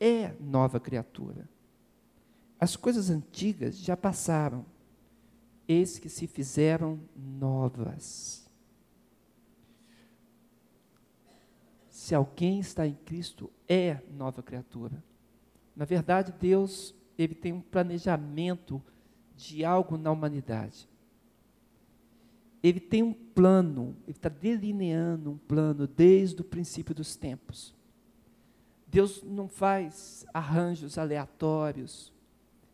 é nova criatura. As coisas antigas já passaram, eis que se fizeram novas. Se alguém está em Cristo, é nova criatura. Na verdade, Deus ele tem um planejamento de algo na humanidade. Ele tem um plano, ele está delineando um plano desde o princípio dos tempos. Deus não faz arranjos aleatórios.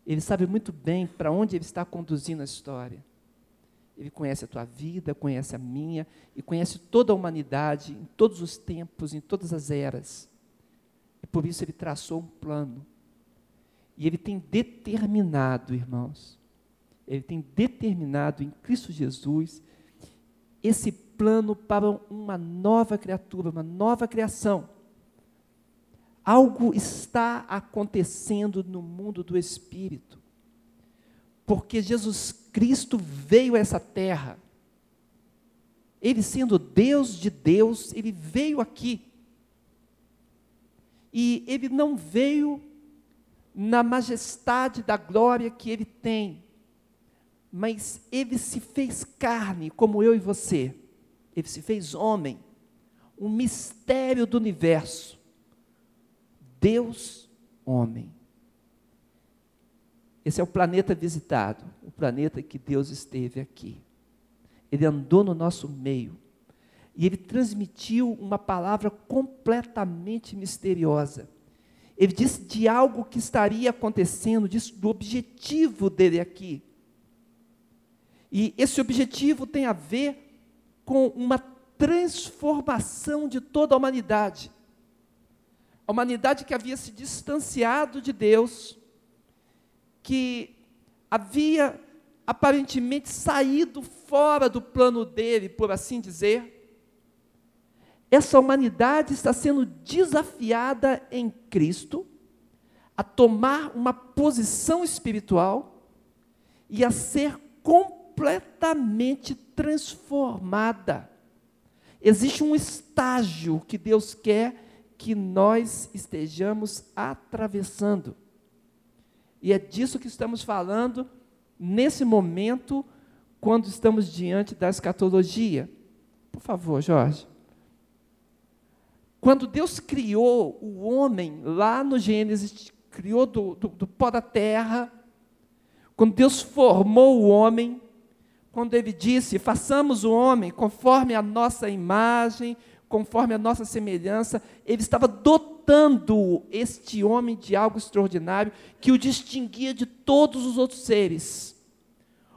Ele sabe muito bem para onde ele está conduzindo a história. Ele conhece a tua vida, conhece a minha e conhece toda a humanidade em todos os tempos, em todas as eras. E por isso ele traçou um plano. E ele tem determinado, irmãos, ele tem determinado em Cristo Jesus esse plano para uma nova criatura, uma nova criação Algo está acontecendo no mundo do espírito. Porque Jesus Cristo veio a essa terra. Ele sendo Deus de Deus, ele veio aqui. E ele não veio na majestade da glória que ele tem, mas ele se fez carne, como eu e você. Ele se fez homem, um mistério do universo. Deus, homem. Esse é o planeta visitado, o planeta que Deus esteve aqui. Ele andou no nosso meio e ele transmitiu uma palavra completamente misteriosa. Ele disse de algo que estaria acontecendo, disse do objetivo dele aqui. E esse objetivo tem a ver com uma transformação de toda a humanidade. A humanidade que havia se distanciado de Deus, que havia aparentemente saído fora do plano dele, por assim dizer, essa humanidade está sendo desafiada em Cristo a tomar uma posição espiritual e a ser completamente transformada. Existe um estágio que Deus quer que nós estejamos atravessando. E é disso que estamos falando nesse momento, quando estamos diante da escatologia. Por favor, Jorge. Quando Deus criou o homem, lá no Gênesis, criou do, do, do pó da terra, quando Deus formou o homem, quando ele disse: façamos o homem conforme a nossa imagem, conforme a nossa semelhança, ele estava dotando este homem de algo extraordinário que o distinguia de todos os outros seres.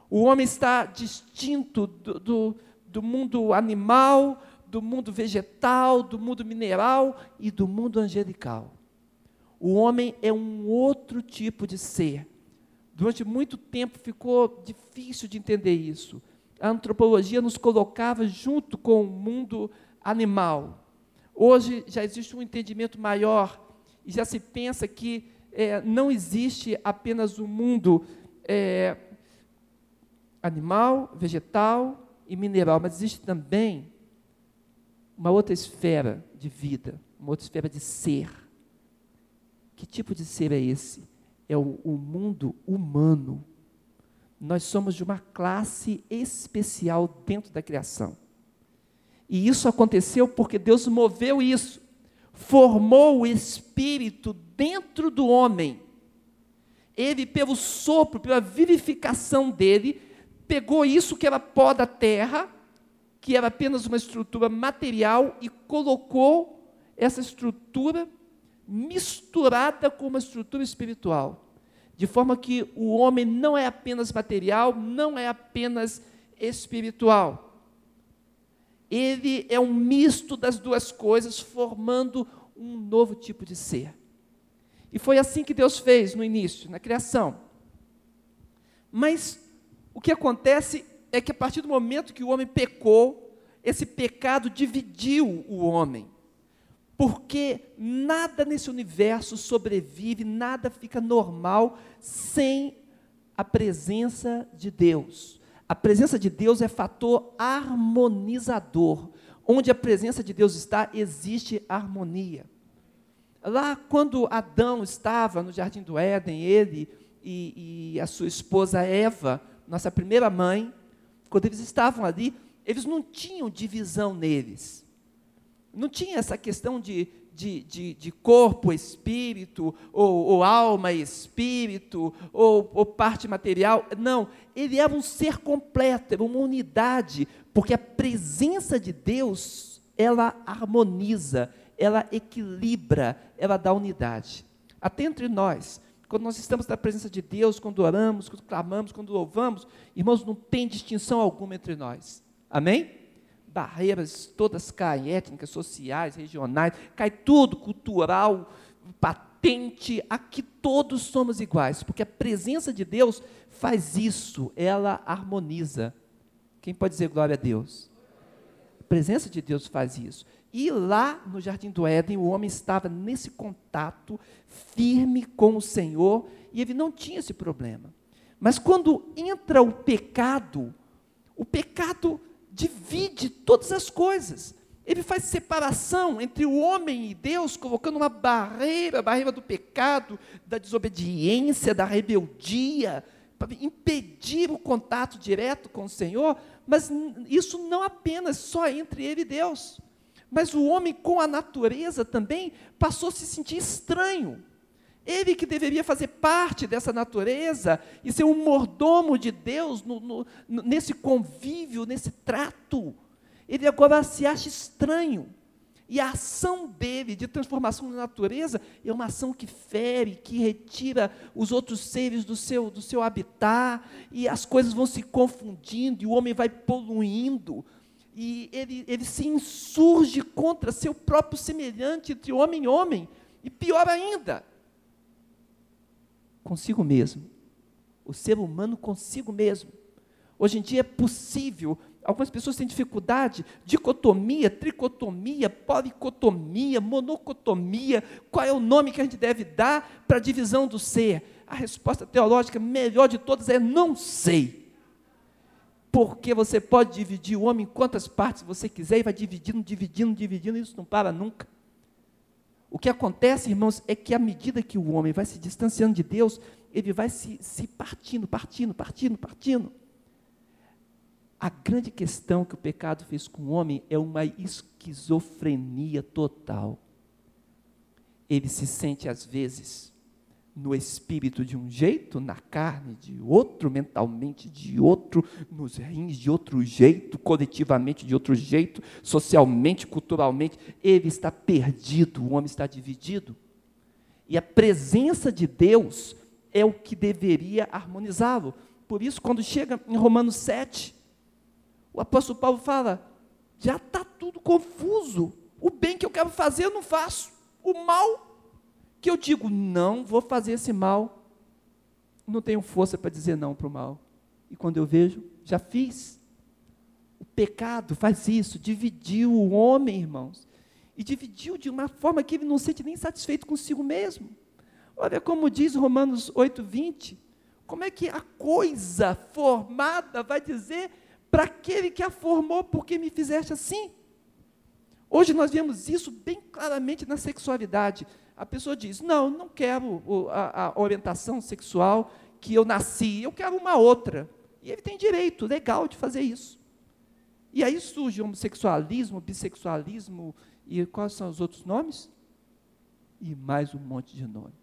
O homem está distinto do, do, do mundo animal, do mundo vegetal, do mundo mineral e do mundo angelical. O homem é um outro tipo de ser. Durante muito tempo ficou difícil de entender isso. A antropologia nos colocava junto com o mundo animal. Hoje já existe um entendimento maior e já se pensa que é, não existe apenas o um mundo é, animal, vegetal e mineral, mas existe também uma outra esfera de vida, uma outra esfera de ser. Que tipo de ser é esse? É o, o mundo humano. Nós somos de uma classe especial dentro da criação. E isso aconteceu porque Deus moveu isso, formou o espírito dentro do homem. Ele, pelo sopro, pela vivificação dele, pegou isso que era pó da terra, que era apenas uma estrutura material, e colocou essa estrutura misturada com uma estrutura espiritual. De forma que o homem não é apenas material, não é apenas espiritual ele é um misto das duas coisas, formando um novo tipo de ser. E foi assim que Deus fez no início, na criação. Mas o que acontece é que a partir do momento que o homem pecou, esse pecado dividiu o homem. Porque nada nesse universo sobrevive, nada fica normal sem a presença de Deus. A presença de Deus é fator harmonizador. Onde a presença de Deus está, existe harmonia. Lá, quando Adão estava no jardim do Éden, ele e, e a sua esposa Eva, nossa primeira mãe, quando eles estavam ali, eles não tinham divisão neles. Não tinha essa questão de, de, de, de corpo, espírito, ou, ou, alma espírito, ou, ou parte material. Não, ele era um ser completo, era uma unidade, porque a presença de Deus, ela harmoniza, ela equilibra, ela dá unidade. Até entre nós, quando nós estamos na presença de Deus, quando oramos, quando clamamos, quando louvamos, irmãos, não tem distinção alguma entre nós. Amém? Barreiras todas caem, étnicas, sociais, regionais, cai tudo, cultural, patente, aqui todos somos iguais, porque a presença de Deus faz isso, ela harmoniza. Quem pode dizer glória a Deus? A presença de Deus faz isso. E lá no jardim do Éden, o homem estava nesse contato firme com o Senhor e ele não tinha esse problema. Mas quando entra o pecado, o pecado divide todas as coisas. Ele faz separação entre o homem e Deus, colocando uma barreira, a barreira do pecado, da desobediência, da rebeldia, para impedir o contato direto com o Senhor, mas isso não apenas só entre ele e Deus. Mas o homem com a natureza também passou a se sentir estranho. Ele que deveria fazer parte dessa natureza e ser um mordomo de Deus no, no, nesse convívio, nesse trato, ele agora se acha estranho. E a ação dele de transformação da natureza é uma ação que fere, que retira os outros seres do seu, do seu habitat, e as coisas vão se confundindo, e o homem vai poluindo, e ele, ele se insurge contra seu próprio semelhante entre homem e homem, e pior ainda, consigo mesmo. O ser humano consigo mesmo. Hoje em dia é possível, algumas pessoas têm dificuldade, dicotomia, tricotomia, policotomia, monocotomia, qual é o nome que a gente deve dar para a divisão do ser? A resposta teológica melhor de todas é não sei. Porque você pode dividir o homem em quantas partes você quiser e vai dividindo, dividindo, dividindo, e isso não para nunca. O que acontece, irmãos, é que à medida que o homem vai se distanciando de Deus, ele vai se, se partindo, partindo, partindo, partindo. A grande questão que o pecado fez com o homem é uma esquizofrenia total. Ele se sente, às vezes, no espírito de um jeito, na carne de outro, mentalmente de outro, nos rins de outro jeito, coletivamente de outro jeito, socialmente, culturalmente. Ele está perdido, o homem está dividido. E a presença de Deus é o que deveria harmonizá-lo. Por isso, quando chega em Romanos 7, o apóstolo Paulo fala: já está tudo confuso. O bem que eu quero fazer eu não faço. O mal que eu digo, não vou fazer esse mal, não tenho força para dizer não para o mal. E quando eu vejo, já fiz. O pecado faz isso, dividiu o homem, irmãos. E dividiu de uma forma que ele não se sente nem satisfeito consigo mesmo. Olha como diz Romanos 8, 20. Como é que a coisa formada vai dizer para aquele que a formou, porque me fizeste assim? Hoje nós vemos isso bem claramente na sexualidade. A pessoa diz: Não, não quero a, a orientação sexual que eu nasci, eu quero uma outra. E ele tem direito legal de fazer isso. E aí surge homossexualismo, bissexualismo e quais são os outros nomes? E mais um monte de nome.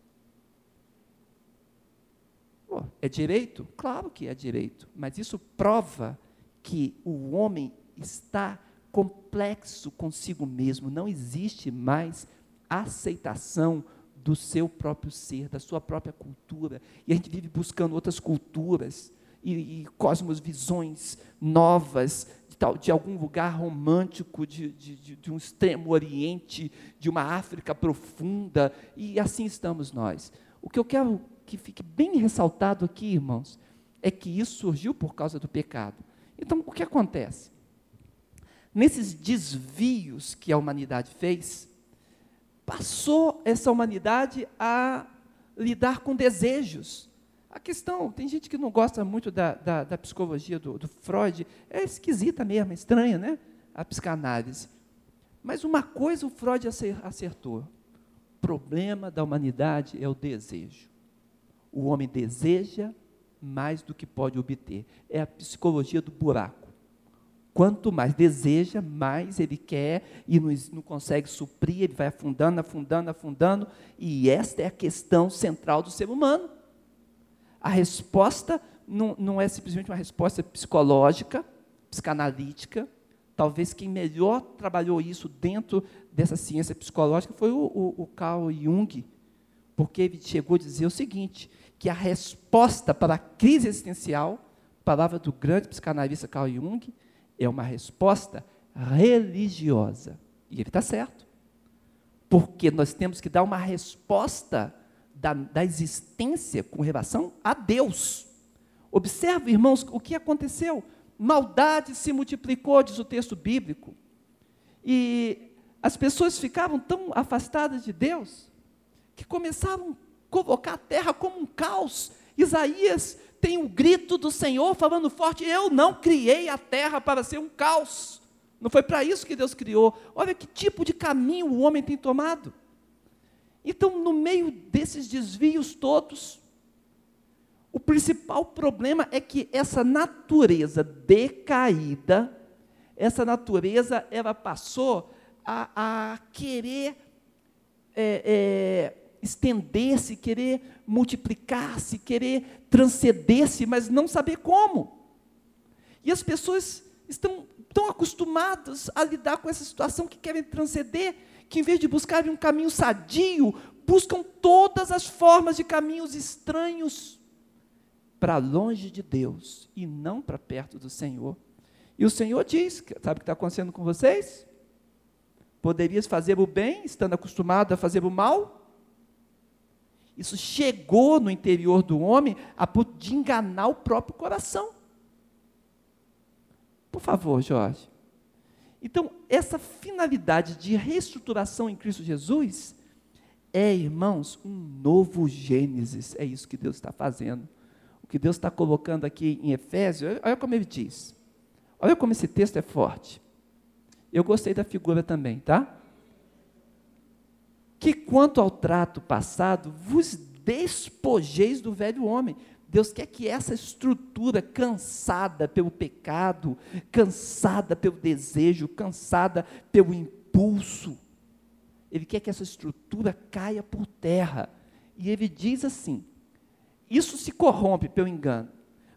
É direito? Claro que é direito, mas isso prova que o homem está complexo consigo mesmo, não existe mais aceitação do seu próprio ser, da sua própria cultura. E a gente vive buscando outras culturas e, e cosmovisões novas, de, tal, de algum lugar romântico, de, de, de um extremo oriente, de uma África profunda, e assim estamos nós. O que eu quero que fique bem ressaltado aqui, irmãos, é que isso surgiu por causa do pecado. Então, o que acontece? Nesses desvios que a humanidade fez, passou essa humanidade a lidar com desejos. A questão, tem gente que não gosta muito da, da, da psicologia do, do, Freud, é esquisita mesmo, é estranha, né? A psicanálise. Mas uma coisa o Freud acertou: problema da humanidade é o desejo. O homem deseja mais do que pode obter. É a psicologia do buraco. Quanto mais deseja, mais ele quer e não, não, consegue suprir, ele vai afundando, afundando, afundando, e esta é a questão central do ser humano. A resposta não, não é simplesmente uma resposta psicológica, psicanalítica. Talvez quem melhor trabalhou isso dentro dessa ciência psicológica foi o, o, o Carl Jung, porque ele chegou a dizer o seguinte: que a resposta para a crise existencial, palavra do grande psicanalista Carl Jung, é uma resposta religiosa. E ele está certo. Porque nós temos que dar uma resposta da, da existência com relação a Deus. Observe, irmãos, o que aconteceu. Maldade se multiplicou, diz o texto bíblico. E as pessoas ficavam tão afastadas de Deus que começaram colocar a terra como um caos. Isaías tem o grito do Senhor falando forte: Eu não criei a terra para ser um caos. Não foi para isso que Deus criou. Olha que tipo de caminho o homem tem tomado. Então, no meio desses desvios todos, o principal problema é que essa natureza decaída, essa natureza, ela passou a, a querer é, é, estender-se, querer multiplicar-se, querer transcender-se, mas não saber como. E as pessoas estão tão acostumadas a lidar com essa situação que querem transcender, que em vez de buscarem um caminho sadio, buscam todas as formas de caminhos estranhos para longe de Deus e não para perto do Senhor. E o Senhor diz: sabe o que está acontecendo com vocês? Poderias fazer o bem, estando acostumado a fazer o mal? Isso chegou no interior do homem a ponto de enganar o próprio coração. Por favor, Jorge. Então, essa finalidade de reestruturação em Cristo Jesus é, irmãos, um novo Gênesis. É isso que Deus está fazendo. O que Deus está colocando aqui em Efésios, olha como ele diz. Olha como esse texto é forte. Eu gostei da figura também, tá? Que quanto ao trato passado, vos despojeis do velho homem. Deus quer que essa estrutura cansada pelo pecado, cansada pelo desejo, cansada pelo impulso, Ele quer que essa estrutura caia por terra. E Ele diz assim: isso se corrompe pelo engano,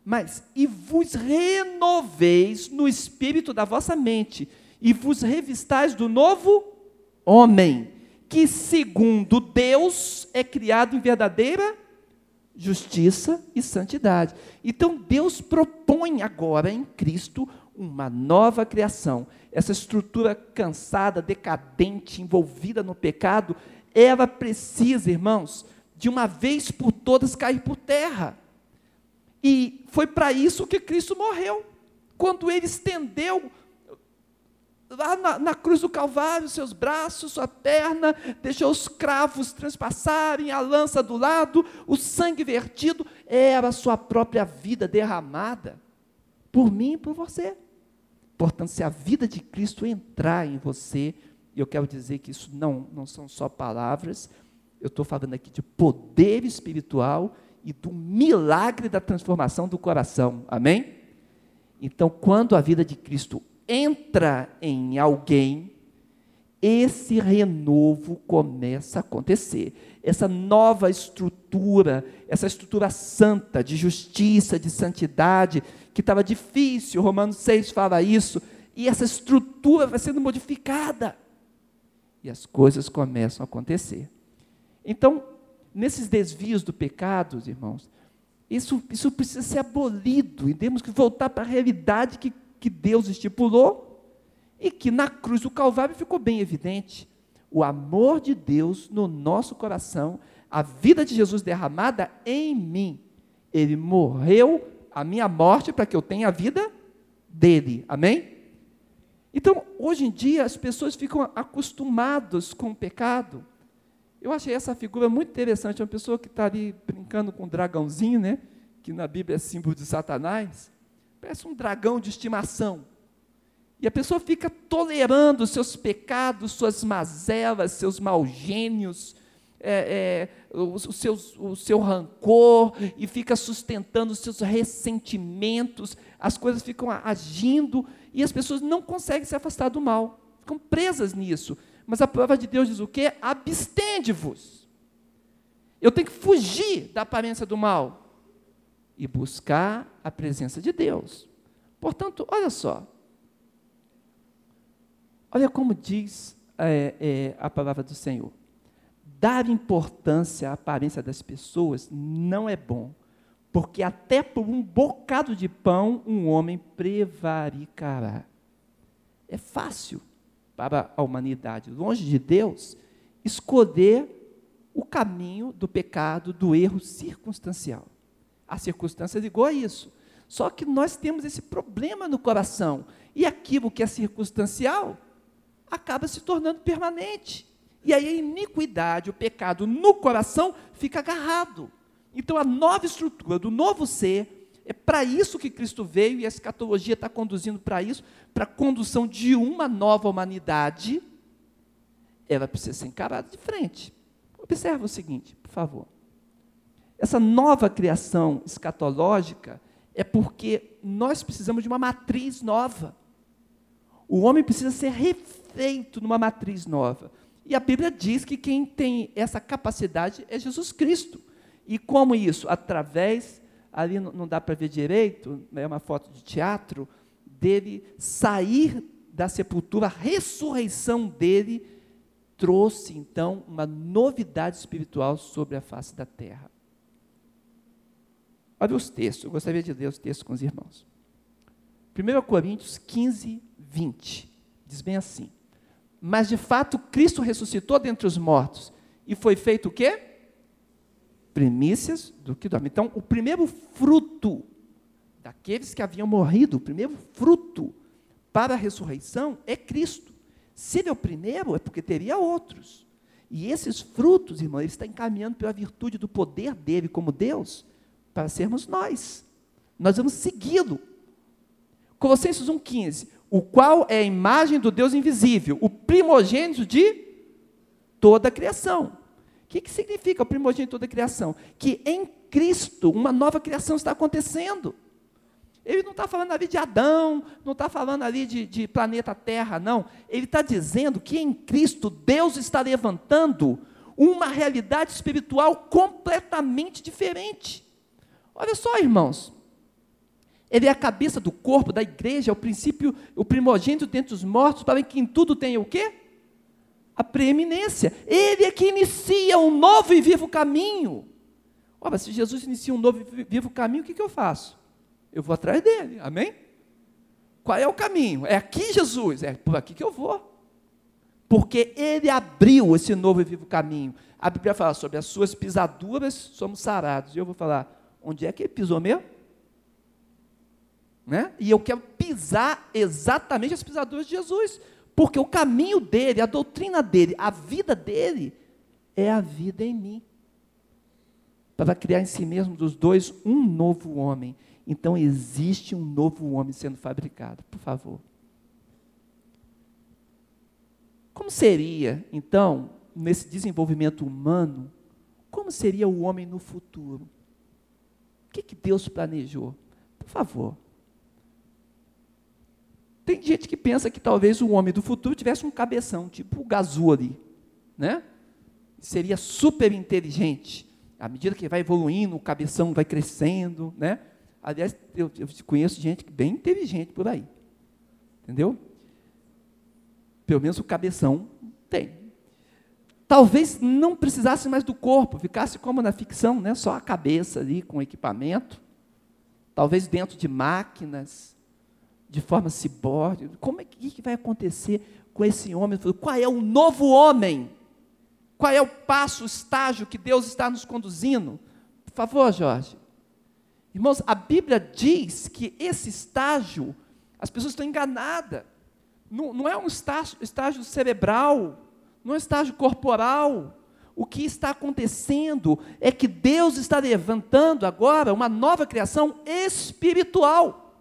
mas e vos renoveis no espírito da vossa mente, e vos revistais do novo homem que, segundo Deus, é criado em verdadeira justiça e santidade. Então, Deus propõe agora em Cristo uma nova criação. Essa estrutura cansada, decadente, envolvida no pecado, ela precisa, irmãos, de uma vez por todas cair por terra. E foi para isso que Cristo morreu. Quando ele estendeu lá na, na, cruz do Calvário, seus braços, sua perna, deixou os cravos transpassarem, a lança do lado, o sangue vertido, era a sua própria vida derramada, por mim e por você. Portanto, se a vida de Cristo entrar em você, e eu quero dizer que isso não, não são só palavras, eu estou falando aqui de poder espiritual e do milagre da transformação do coração, amém? Então, quando a vida de Cristo entra em alguém, esse renovo começa a acontecer. Essa nova estrutura, essa estrutura santa, de justiça, de santidade, que estava difícil, Romanos 6 fala isso, e essa estrutura vai sendo modificada. E as coisas começam a acontecer. Então, nesses desvios do pecado, irmãos, isso, isso precisa ser abolido e temos que voltar para a realidade que que Deus estipulou e que na cruz do Calvário ficou bem evidente. O amor de Deus no nosso coração, a vida de Jesus derramada em mim. Ele morreu a minha morte para que eu tenha a vida dele. Amém? Então, hoje em dia, as pessoas ficam acostumadas com o pecado. Eu achei essa figura muito interessante. Uma pessoa que está ali brincando com um dragãozinho, né? Que na Bíblia é símbolo de Satanás. Parece um dragão de estimação. E a pessoa fica tolerando seus pecados, suas mazelas, seus maus gênios, é, é, o, o, seu, o seu rancor e fica sustentando os seus ressentimentos, as coisas ficam agindo e as pessoas não conseguem se afastar do mal, ficam presas nisso. Mas a prova de Deus diz o quê? Abstende-vos. Eu tenho que fugir da aparência do mal e buscar a presença de Deus. Portanto, olha só. Olha como diz é, é, a palavra do Senhor. Dar importância à aparência das pessoas não é bom, porque até por um bocado de pão um homem prevaricará. É fácil para a humanidade, longe de Deus, escolher o caminho do pecado, do erro circunstancial. A circunstância ligou a isso. Só que nós temos esse problema no coração. E aquilo que é circunstancial acaba se tornando permanente. E aí a iniquidade, o pecado no coração fica agarrado. Então a nova estrutura do novo ser, é para isso que Cristo veio e a escatologia está conduzindo para isso, para a condução de uma nova humanidade, ela precisa ser encarada de frente. Observa o seguinte, por favor. Essa nova criação escatológica é porque nós precisamos de uma matriz nova. O homem precisa ser refeito numa matriz nova. E a Bíblia diz que quem tem essa capacidade é Jesus Cristo. E como isso? Através, ali não dá para ver direito, é uma foto de teatro, dele sair da sepultura, a ressurreição dele trouxe então uma novidade espiritual sobre a face da terra. Olha os textos, eu gostaria de ler os textos com os irmãos. 1 Coríntios 15, 20, diz bem assim: Mas de fato Cristo ressuscitou dentre os mortos e foi feito o quê? Primícias do que dorme. Então, o primeiro fruto daqueles que haviam morrido, o primeiro fruto para a ressurreição é Cristo. Se ele é o primeiro, é porque teria outros. E esses frutos, irmão, ele está encaminhando pela virtude do poder dele como Deus para sermos nós. Nós vamos segui-lo. Colossenses 1,15: O qual é a imagem do Deus invisível, o primogênito de toda a criação. O que, que significa o primogênito de toda a criação? Que em Cristo uma nova criação está acontecendo. Ele não está falando ali de Adão, não está falando ali de, de planeta Terra, não. Ele está dizendo que em Cristo Deus está levantando uma realidade espiritual completamente diferente. Olha só, irmãos. Ele é a cabeça do corpo, da igreja, é o princípio, o primogênito dentre os mortos, para que em tudo tenha o quê? A preeminência. Ele é que inicia um novo e vivo caminho. Ora, se Jesus inicia um novo e vivo caminho, o que, que eu faço? Eu vou atrás dele, amém? Qual é o caminho? É aqui, Jesus, é por aqui que eu vou. Porque ele abriu esse novo e vivo caminho. A Bíblia fala sobre as suas pisaduras, somos sarados. E eu vou falar, onde é que ele pisou mesmo? Né? E eu quero pisar exatamente as pisaduras de Jesus. Porque o caminho dele, a doutrina dele, a vida dele, é a vida em mim. Para criar em si mesmo dos dois um novo homem. Então existe um novo homem sendo fabricado, por favor. Como seria, então, nesse desenvolvimento humano, como seria o homem no futuro? O que, que Deus planejou? Por favor. Tem gente que pensa que talvez o homem do futuro tivesse um cabeção, tipo o Gazuli, né? Seria super inteligente. À medida que vai evoluindo, o cabeção vai crescendo, né? Aliás, eu, eu conheço gente bem inteligente por aí. Entendeu? Pelo menos o cabeção tem. Talvez não precisasse mais do corpo, ficasse como na ficção, né? só a cabeça ali com equipamento. Talvez dentro de máquinas, de forma ciborgue. Como é que, que vai acontecer com esse homem? Qual é o novo homem? Qual é o passo, o estágio que Deus está nos conduzindo? Por favor, Jorge. Irmãos, a Bíblia diz que esse estágio, as pessoas estão enganadas. Não, não é um estágio, estágio cerebral, não é estágio corporal. O que está acontecendo é que Deus está levantando agora uma nova criação espiritual.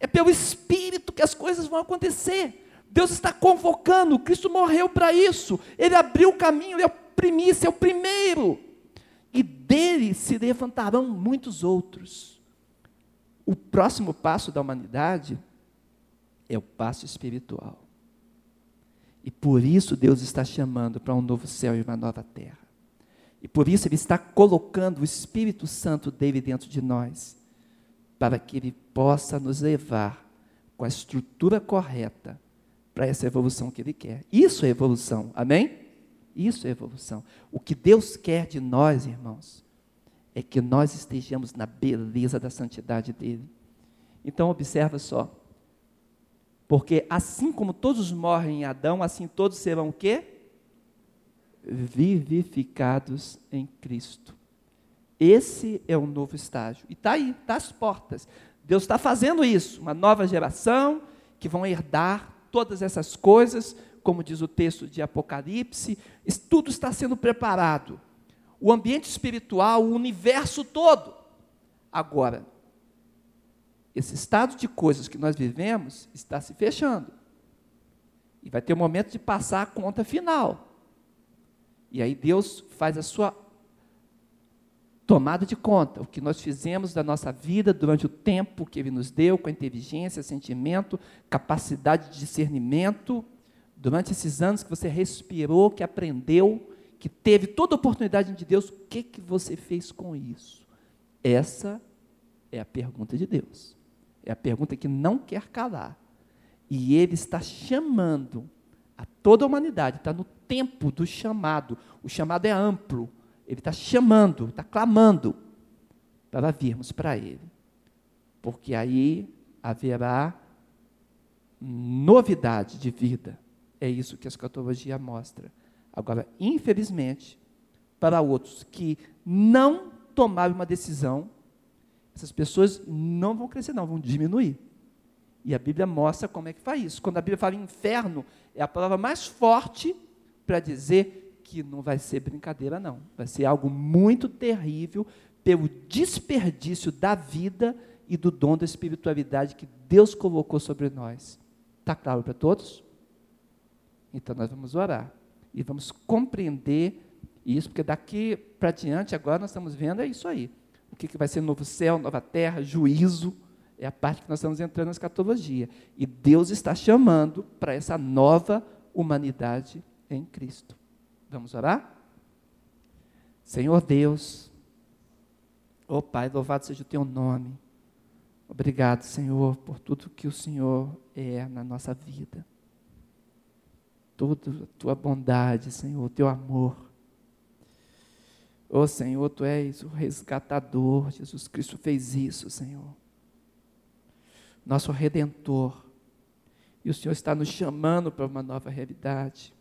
É pelo Espírito que as coisas vão acontecer. Deus está convocando, Cristo morreu para isso. Ele abriu o caminho, Ele é o primícia, é o primeiro. E dele se levantarão muitos outros. O próximo passo da humanidade é o passo espiritual. E por isso Deus está chamando para um novo céu e uma nova terra. E por isso Ele está colocando o Espírito Santo dele dentro de nós, para que Ele possa nos levar com a estrutura correta para essa evolução que Ele quer. Isso é evolução, amém? Isso é evolução. O que Deus quer de nós, irmãos, é que nós estejamos na beleza da santidade dele. Então, observa só. Porque assim como todos morrem em Adão, assim todos serão o quê? Vivificados em Cristo. Esse é um novo estágio. E está aí, está às portas. Deus está fazendo isso. Uma nova geração que vão herdar todas essas coisas, como diz o texto de Apocalipse. Tudo está sendo preparado. O ambiente espiritual, o universo todo. Agora, esse estado de coisas que nós vivemos está se fechando. E vai ter o um momento de passar a conta final. E aí Deus faz a sua tomada de conta, o que nós fizemos da nossa vida durante o tempo que Ele nos deu, com inteligência, sentimento, capacidade de discernimento, durante esses anos que você respirou, que aprendeu, que teve toda a oportunidade de Deus, o que, que você fez com isso? Essa é a pergunta de Deus. É a pergunta que não quer calar. E ele está chamando a toda a humanidade, está no tempo do chamado. O chamado é amplo. Ele está chamando, está clamando para virmos para ele. Porque aí haverá novidade de vida. É isso que a escatologia mostra. Agora, infelizmente, para outros que não tomaram uma decisão, essas pessoas não vão crescer, não, vão diminuir. E a Bíblia mostra como é que faz isso. Quando a Bíblia fala inferno, é a palavra mais forte para dizer que não vai ser brincadeira, não. Vai ser algo muito terrível pelo desperdício da vida e do dom da espiritualidade que Deus colocou sobre nós. Está claro para todos? Então nós vamos orar e vamos compreender isso, porque daqui para diante, agora nós estamos vendo é isso aí que, que vai ser novo céu, nova terra, juízo. É a parte que nós estamos entrando na escatologia. E Deus está chamando para essa nova humanidade em Cristo. Vamos orar? Senhor Deus, ó oh Pai, louvado seja o teu nome. Obrigado, Senhor, por tudo que o Senhor é na nossa vida. Toda a tua bondade, Senhor, o teu amor. Ô oh, Senhor, Tu és o resgatador, Jesus Cristo fez isso, Senhor. Nosso redentor. E o Senhor está nos chamando para uma nova realidade.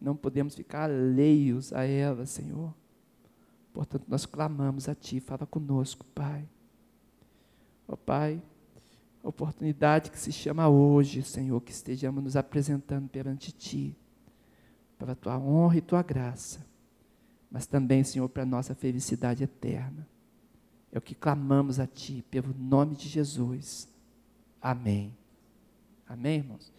Não podemos ficar alheios a ela, Senhor. Portanto, nós clamamos a Ti, fala conosco, Pai. Ó oh, Pai, oportunidade que se chama hoje, Senhor, que estejamos nos apresentando perante Ti, para a Tua honra e Tua graça mas também, Senhor, para a nossa felicidade eterna. É o que clamamos a Ti, pelo nome de Jesus. Amém. Amém, irmãos?